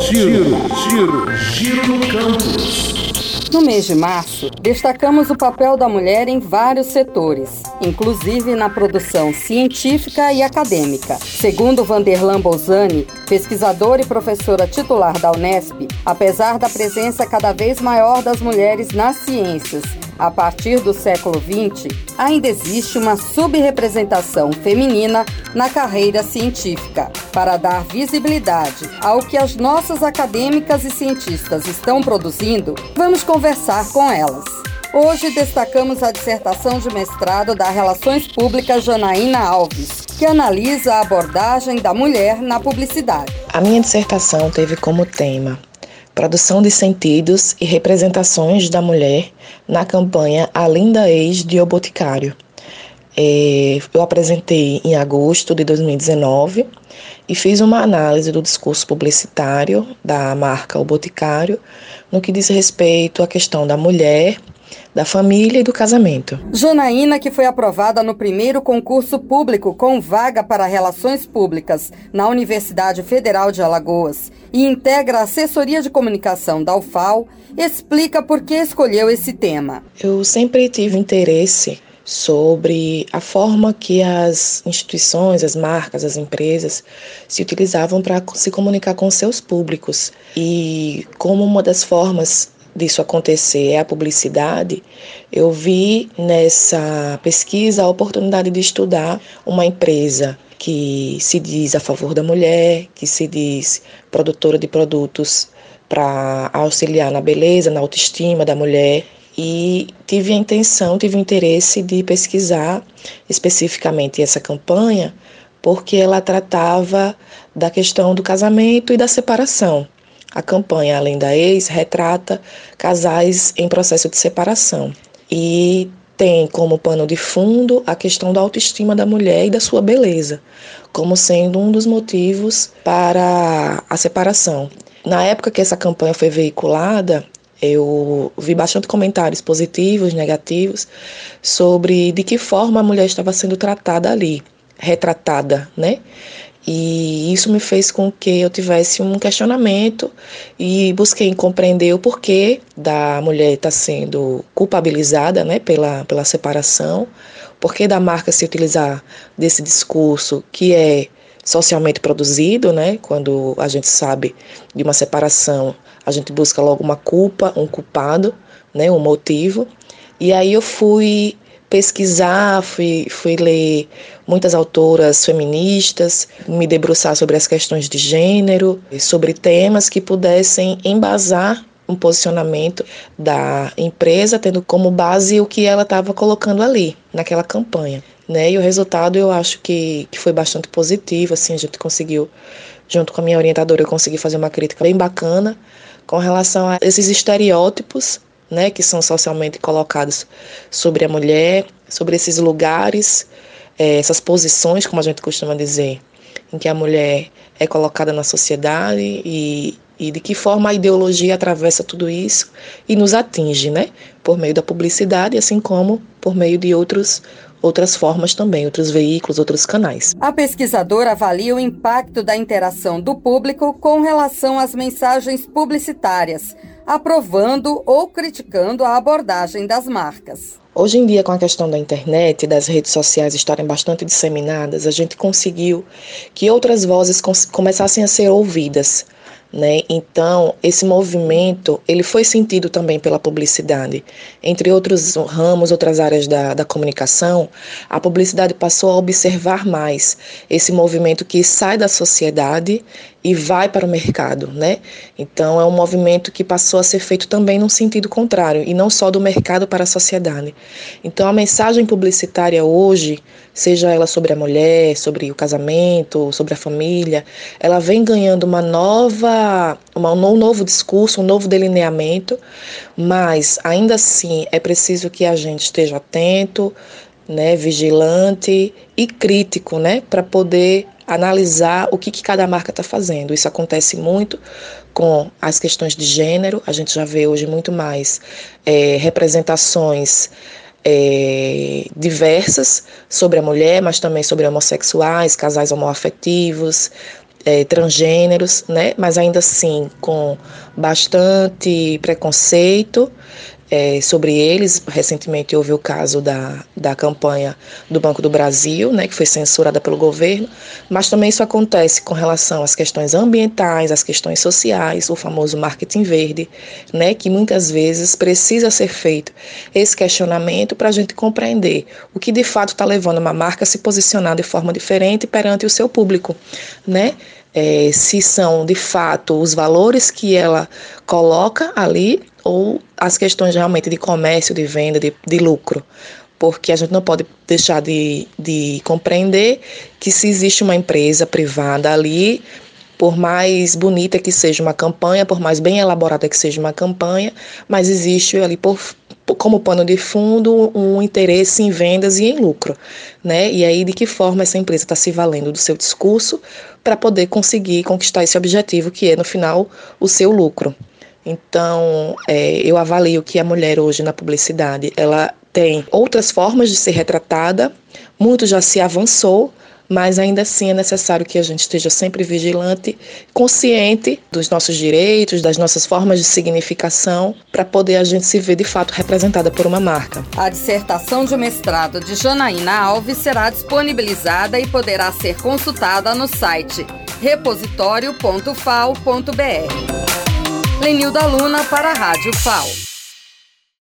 Giro, giro, giro no campus. No mês de março, destacamos o papel da mulher em vários setores, inclusive na produção científica e acadêmica. Segundo Vanderlan Bolzani, pesquisadora e professora titular da Unesp, apesar da presença cada vez maior das mulheres nas ciências a partir do século XX, ainda existe uma subrepresentação feminina na carreira científica. Para dar visibilidade ao que as nossas acadêmicas e cientistas estão produzindo, vamos conversar com elas. Hoje destacamos a dissertação de mestrado da Relações Públicas Janaína Alves, que analisa a abordagem da mulher na publicidade. A minha dissertação teve como tema produção de sentidos e representações da mulher na campanha A Linda Ex de O Boticário. É, eu apresentei em agosto de 2019 e fiz uma análise do discurso publicitário da marca O Boticário no que diz respeito à questão da mulher da família e do casamento. Janaína, que foi aprovada no primeiro concurso público com vaga para Relações Públicas na Universidade Federal de Alagoas e integra a assessoria de comunicação da UFAL, explica por que escolheu esse tema. Eu sempre tive interesse sobre a forma que as instituições, as marcas, as empresas se utilizavam para se comunicar com seus públicos. E como uma das formas disso acontecer é a publicidade, eu vi nessa pesquisa a oportunidade de estudar uma empresa que se diz a favor da mulher, que se diz produtora de produtos para auxiliar na beleza, na autoestima da mulher. E tive a intenção, tive o interesse de pesquisar especificamente essa campanha, porque ela tratava da questão do casamento e da separação. A campanha, além da ex, retrata casais em processo de separação e tem como pano de fundo a questão da autoestima da mulher e da sua beleza, como sendo um dos motivos para a separação. Na época que essa campanha foi veiculada, eu vi bastante comentários positivos, negativos, sobre de que forma a mulher estava sendo tratada ali, retratada, né? E isso me fez com que eu tivesse um questionamento e busquei compreender o porquê da mulher estar tá sendo culpabilizada né, pela, pela separação, porquê da marca se utilizar desse discurso que é socialmente produzido, né? Quando a gente sabe de uma separação, a gente busca logo uma culpa, um culpado, né? Um motivo. E aí eu fui pesquisar, fui, fui ler muitas autoras feministas, me debruçar sobre as questões de gênero, sobre temas que pudessem embasar um posicionamento da empresa, tendo como base o que ela estava colocando ali, naquela campanha. Né? E o resultado eu acho que, que foi bastante positivo, assim, a gente conseguiu, junto com a minha orientadora, eu consegui fazer uma crítica bem bacana com relação a esses estereótipos né, que são socialmente colocados sobre a mulher, sobre esses lugares, é, essas posições, como a gente costuma dizer, em que a mulher é colocada na sociedade e, e de que forma a ideologia atravessa tudo isso e nos atinge, né, por meio da publicidade, assim como por meio de outros outras formas também, outros veículos, outros canais. A pesquisadora avalia o impacto da interação do público com relação às mensagens publicitárias aprovando ou criticando a abordagem das marcas. Hoje em dia, com a questão da internet e das redes sociais estarem bastante disseminadas, a gente conseguiu que outras vozes começassem a ser ouvidas. Né? Então, esse movimento ele foi sentido também pela publicidade. Entre outros ramos, outras áreas da, da comunicação, a publicidade passou a observar mais esse movimento que sai da sociedade e vai para o mercado, né? Então é um movimento que passou a ser feito também num sentido contrário e não só do mercado para a sociedade. Então a mensagem publicitária hoje, seja ela sobre a mulher, sobre o casamento, sobre a família, ela vem ganhando uma nova, uma, um novo discurso, um novo delineamento, mas ainda assim é preciso que a gente esteja atento, né, vigilante e crítico, né, para poder analisar o que, que cada marca está fazendo. Isso acontece muito com as questões de gênero, a gente já vê hoje muito mais é, representações é, diversas sobre a mulher, mas também sobre homossexuais, casais homoafetivos, é, transgêneros, né? Mas ainda assim com bastante preconceito é, sobre eles. Recentemente houve o caso da, da campanha do Banco do Brasil, né, que foi censurada pelo governo, mas também isso acontece com relação às questões ambientais, às questões sociais, o famoso marketing verde, né, que muitas vezes precisa ser feito esse questionamento para a gente compreender o que de fato está levando uma marca a se posicionar de forma diferente perante o seu público, né? É, se são de fato os valores que ela coloca ali ou as questões realmente de comércio, de venda, de, de lucro. Porque a gente não pode deixar de, de compreender que se existe uma empresa privada ali, por mais bonita que seja uma campanha, por mais bem elaborada que seja uma campanha, mas existe ali por, como pano de fundo um interesse em vendas e em lucro, né? E aí de que forma essa empresa está se valendo do seu discurso para poder conseguir conquistar esse objetivo que é no final o seu lucro. Então, é, eu avalio que a mulher hoje na publicidade, ela tem outras formas de ser retratada, muito já se avançou, mas ainda assim é necessário que a gente esteja sempre vigilante, consciente dos nossos direitos, das nossas formas de significação, para poder a gente se ver de fato representada por uma marca. A dissertação de mestrado de Janaína Alves será disponibilizada e poderá ser consultada no site repositório.fal.br. Lenilda Luna para a Rádio FAO.